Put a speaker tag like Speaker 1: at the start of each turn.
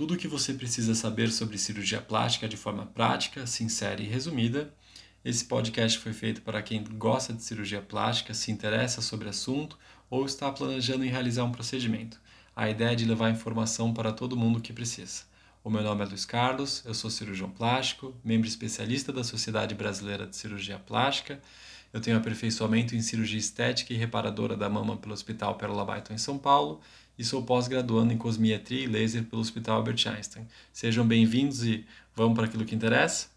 Speaker 1: tudo o que você precisa saber sobre cirurgia plástica de forma prática, sincera e resumida. Esse podcast foi feito para quem gosta de cirurgia plástica, se interessa sobre o assunto ou está planejando em realizar um procedimento. A ideia é de levar informação para todo mundo que precisa. O meu nome é Luiz Carlos, eu sou cirurgião plástico, membro especialista da Sociedade Brasileira de Cirurgia Plástica. Eu tenho aperfeiçoamento em cirurgia estética e reparadora da mama pelo Hospital Pérola Baiton em São Paulo e sou pós-graduando em cosmiatria e laser pelo Hospital Albert Einstein. Sejam bem-vindos e vamos para aquilo que interessa?